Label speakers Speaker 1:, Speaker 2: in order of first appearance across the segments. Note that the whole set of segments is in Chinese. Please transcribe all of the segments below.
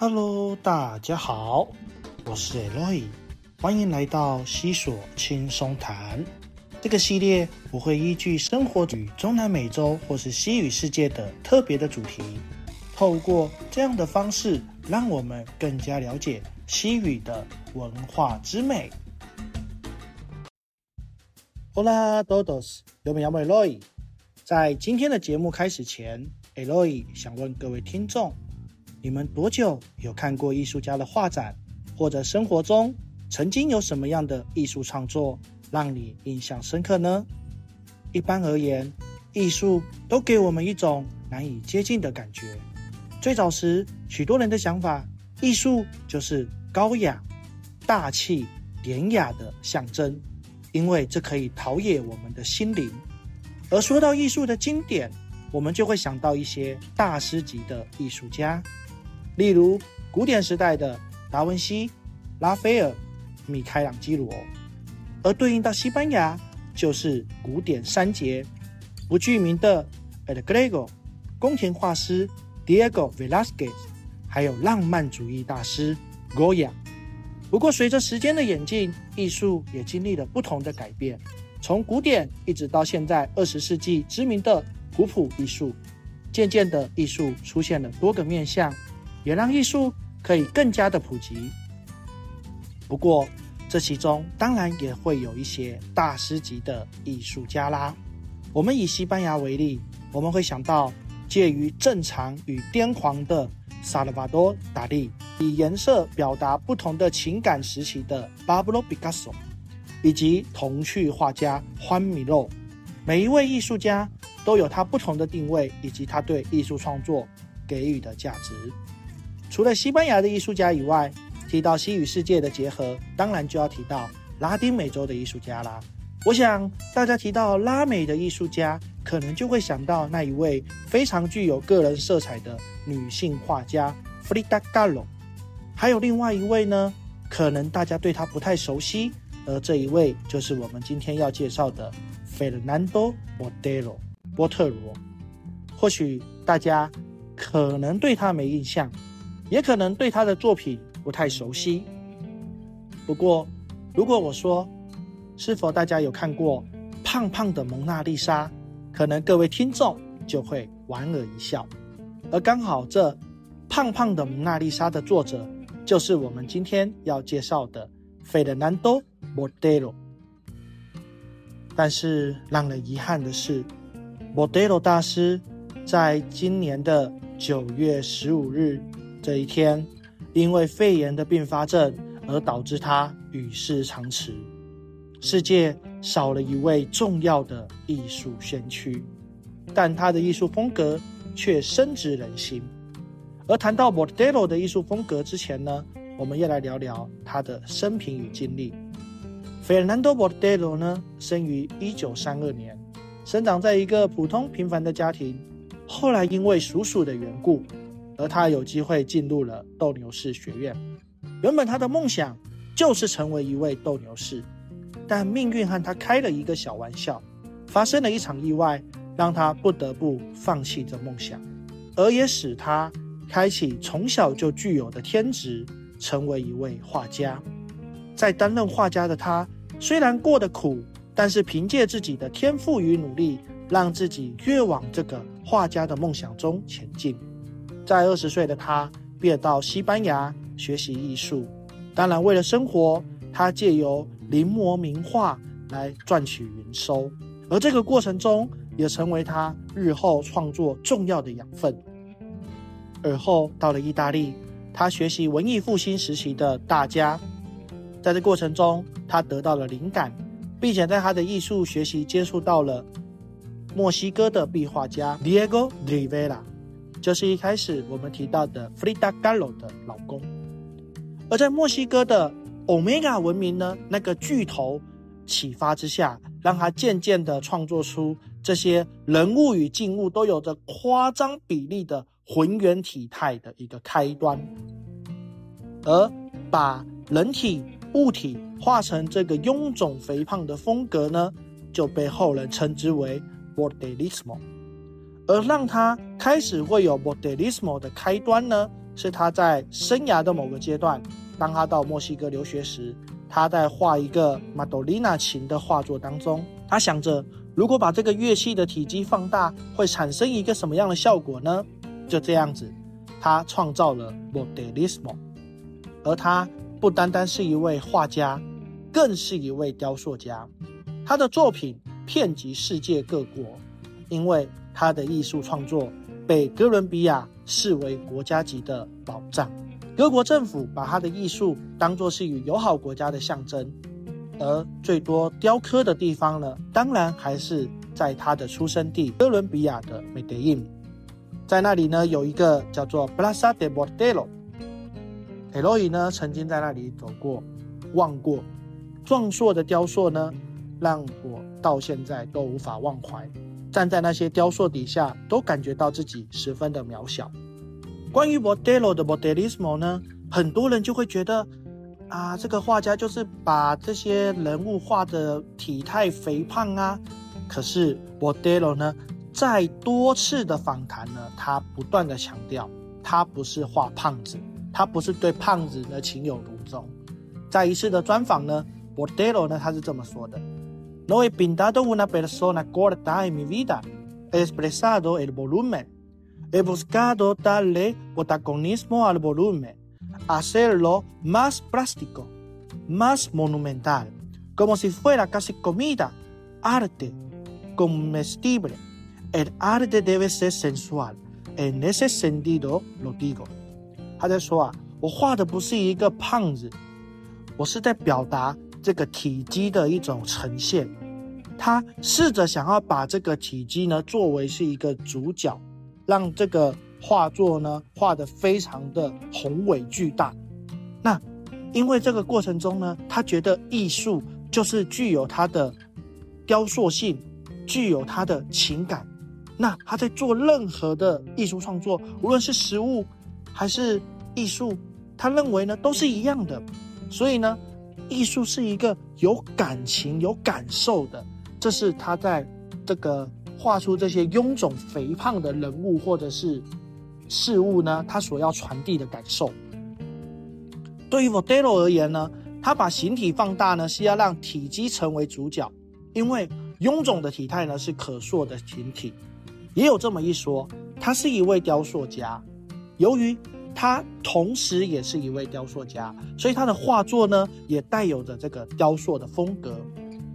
Speaker 1: Hello，大家好，我是 Eloy，欢迎来到西索轻松谈。这个系列我会依据生活与中南美洲或是西语世界的特别的主题，透过这样的方式，让我们更加了解西语的文化之美。Hola，todos，有没有 Eloy？在今天的节目开始前，Eloy 想问各位听众。你们多久有看过艺术家的画展，或者生活中曾经有什么样的艺术创作让你印象深刻呢？一般而言，艺术都给我们一种难以接近的感觉。最早时，许多人的想法，艺术就是高雅、大气、典雅的象征，因为这可以陶冶我们的心灵。而说到艺术的经典，我们就会想到一些大师级的艺术家。例如，古典时代的达文西、拉斐尔、米开朗基罗，而对应到西班牙就是古典三杰，不具名的 El Greco、宫廷画师 Diego Velázquez，还有浪漫主义大师 Goya。不过，随着时间的演进，艺术也经历了不同的改变，从古典一直到现在二十世纪知名的古朴艺术，渐渐的，艺术出现了多个面向。也让艺术可以更加的普及。不过，这其中当然也会有一些大师级的艺术家啦。我们以西班牙为例，我们会想到介于正常与癫狂的萨尔瓦多·达利，以颜色表达不同的情感时期的巴勃罗·毕加索，以及童趣画家欢米洛。每一位艺术家都有他不同的定位，以及他对艺术创作给予的价值。除了西班牙的艺术家以外，提到西语世界的结合，当然就要提到拉丁美洲的艺术家啦。我想大家提到拉美的艺术家，可能就会想到那一位非常具有个人色彩的女性画家弗里达·加罗。还有另外一位呢，可能大家对他不太熟悉，而这一位就是我们今天要介绍的费尔南多·莫德罗（波特罗）。或许大家可能对他没印象。也可能对他的作品不太熟悉。不过，如果我说，是否大家有看过胖胖的蒙娜丽莎，可能各位听众就会莞尔一笑。而刚好这胖胖的蒙娜丽莎的作者，就是我们今天要介绍的费德南多·莫德罗。但是让人遗憾的是，莫德罗大师在今年的九月十五日。这一天，因为肺炎的并发症而导致他与世长辞，世界少了一位重要的艺术先驱，但他的艺术风格却深植人心。而谈到 Bordelo 的艺术风格之前呢，我们要来聊聊他的生平与经历。Fernando Bordelo 呢，生于1932年，生长在一个普通平凡的家庭，后来因为叔叔的缘故。而他有机会进入了斗牛士学院。原本他的梦想就是成为一位斗牛士，但命运和他开了一个小玩笑，发生了一场意外，让他不得不放弃这梦想，而也使他开启从小就具有的天职，成为一位画家。在担任画家的他，虽然过得苦，但是凭借自己的天赋与努力，让自己越往这个画家的梦想中前进。在二十岁的他，便到西班牙学习艺术。当然，为了生活，他借由临摹名画来赚取营收。而这个过程中，也成为他日后创作重要的养分。而后到了意大利，他学习文艺复兴时期的大家。在这过程中，他得到了灵感，并且在他的艺术学习接触到了墨西哥的壁画家 Diego Rivera。就是一开始我们提到的 Frida Kahlo 的老公，而在墨西哥的 Omega 文明呢，那个巨头启发之下，让他渐渐地创作出这些人物与静物都有着夸张比例的浑圆体态的一个开端，而把人体物体画成这个臃肿肥胖的风格呢，就被后人称之为 Bordelismo。而让他开始会有 Modernismo 的开端呢，是他在生涯的某个阶段，当他到墨西哥留学时，他在画一个马多丽娜琴的画作当中，他想着如果把这个乐器的体积放大，会产生一个什么样的效果呢？就这样子，他创造了 Modelismo。而他不单单是一位画家，更是一位雕塑家。他的作品遍及世界各国，因为他的艺术创作被哥伦比亚视为国家级的宝藏。各国政府把他的艺术当作是与友好国家的象征。而最多雕刻的地方呢，当然还是在他的出生地哥伦比亚的梅德印。在那里呢，有一个叫做 Plaza de Modelo。艾洛伊呢，曾经在那里走过、望过，壮硕的雕塑呢，让我到现在都无法忘怀。站在那些雕塑底下，都感觉到自己十分的渺小。关于 Modelo 的 Modelismo 呢，很多人就会觉得，啊，这个画家就是把这些人物画的体态肥胖啊。可是 Modelo 呢，在多次的访谈呢，他不断的强调，他不是画胖子。他不是对胖子呢情有独钟，在一次的专访呢，Bordelo 呢他是这么说的 ：“No he pintado una persona gorda en mi vida, he expresado el volumen, he buscado darle protagonismo al volumen, hacerlo más plástico, más monumental, como si fuera casi comida, arte, comestible. El arte debe ser sensual, en ese sentido lo digo。”他在说啊，我画的不是一个胖子，我是在表达 这个体积的一种呈现。他试着想要把这个体积呢作为是一个主角，让这个画作呢画的非常的宏伟巨大。那因为这个过程中呢，他觉得艺术就是具有它的雕塑性，具有它的情感。那他在做任何的艺术创作，无论是实物。还是艺术，他认为呢都是一样的，所以呢，艺术是一个有感情、有感受的。这是他在这个画出这些臃肿肥胖的人物或者是事物呢，他所要传递的感受。对于 Modelo 而言呢，他把形体放大呢，是要让体积成为主角，因为臃肿的体态呢是可塑的形体。也有这么一说，他是一位雕塑家。由于他同时也是一位雕塑家，所以他的画作呢也带有着这个雕塑的风格。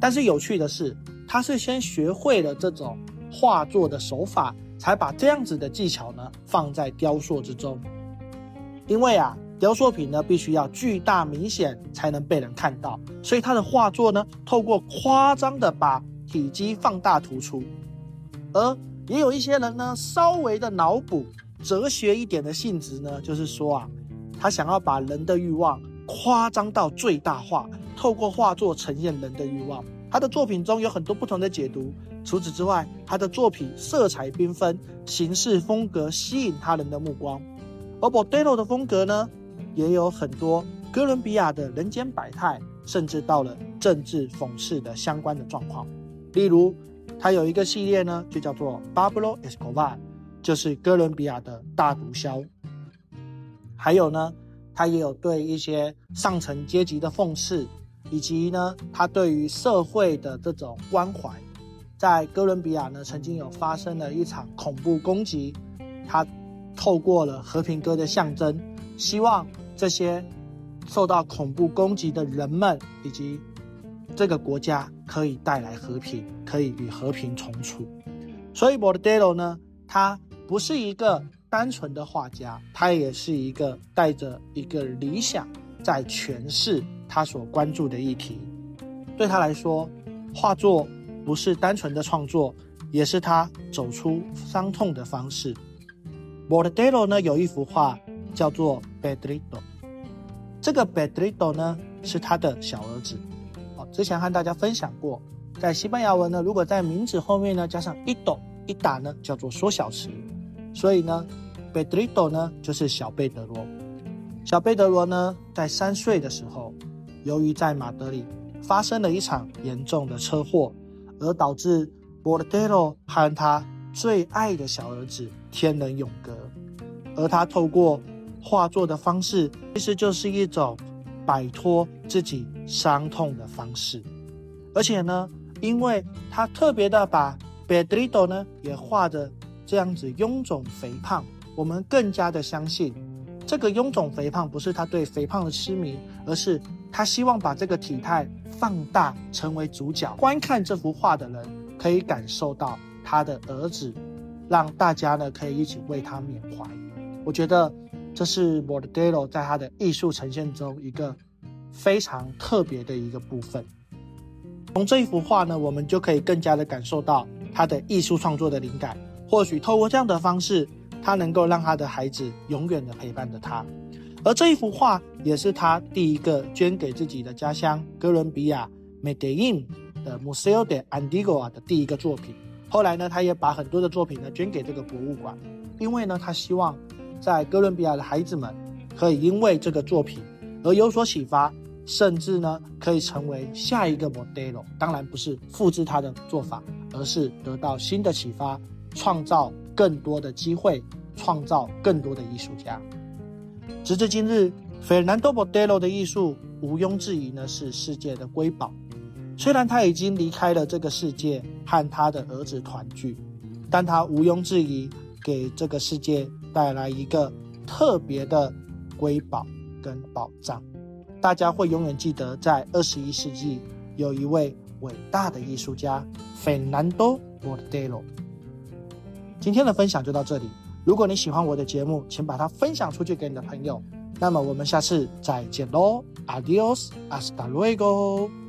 Speaker 1: 但是有趣的是，他是先学会了这种画作的手法，才把这样子的技巧呢放在雕塑之中。因为啊，雕塑品呢必须要巨大明显才能被人看到，所以他的画作呢透过夸张的把体积放大突出。而也有一些人呢稍微的脑补。哲学一点的性质呢，就是说啊，他想要把人的欲望夸张到最大化，透过画作呈现人的欲望。他的作品中有很多不同的解读。除此之外，他的作品色彩缤纷，形式风格吸引他人的目光。而 b o d e l o 的风格呢，也有很多哥伦比亚的人间百态，甚至到了政治讽刺的相关的状况。例如，他有一个系列呢，就叫做 Pablo Escobar。就是哥伦比亚的大毒枭，还有呢，他也有对一些上层阶级的讽刺，以及呢，他对于社会的这种关怀。在哥伦比亚呢，曾经有发生了一场恐怖攻击，他透过了和平鸽的象征，希望这些受到恐怖攻击的人们以及这个国家可以带来和平，可以与和平重处。所以 b o r d e l o 呢，他。不是一个单纯的画家，他也是一个带着一个理想在诠释他所关注的议题。对他来说，画作不是单纯的创作，也是他走出伤痛的方式。Bordello 呢有一幅画叫做 Bedrito 这个 Bedrito 呢是他的小儿子。哦，之前和大家分享过，在西班牙文呢，如果在名字后面呢加上一斗。一打呢叫做缩小词，所以呢，Pedrito 呢就是小贝德罗。小贝德罗呢在三岁的时候，由于在马德里发生了一场严重的车祸，而导致 Bordelo 和他最爱的小儿子天人永隔。而他透过画作的方式，其实就是一种摆脱自己伤痛的方式。而且呢，因为他特别的把 Pedrito 呢也画的这样子臃肿肥胖，我们更加的相信，这个臃肿肥胖不是他对肥胖的痴迷，而是他希望把这个体态放大成为主角。观看这幅画的人可以感受到他的儿子，让大家呢可以一起为他缅怀。我觉得这是 Bordelo 在他的艺术呈现中一个非常特别的一个部分。从这一幅画呢，我们就可以更加的感受到他的艺术创作的灵感。或许透过这样的方式，他能够让他的孩子永远的陪伴着他。而这一幅画也是他第一个捐给自己的家乡哥伦比亚 Medellin 的 Museo de Andigua 的第一个作品。后来呢，他也把很多的作品呢捐给这个博物馆，因为呢，他希望在哥伦比亚的孩子们可以因为这个作品而有所启发。甚至呢，可以成为下一个 Modelo。当然不是复制他的做法，而是得到新的启发，创造更多的机会，创造更多的艺术家。直至今日，Fernando Modelo 的艺术毋庸置疑呢是世界的瑰宝。虽然他已经离开了这个世界，和他的儿子团聚，但他毋庸置疑给这个世界带来一个特别的瑰宝跟宝藏。大家会永远记得，在二十一世纪有一位伟大的艺术家 Fernando Bordelo。今天的分享就到这里。如果你喜欢我的节目，请把它分享出去给你的朋友。那么我们下次再见喽，Adios，hasta luego。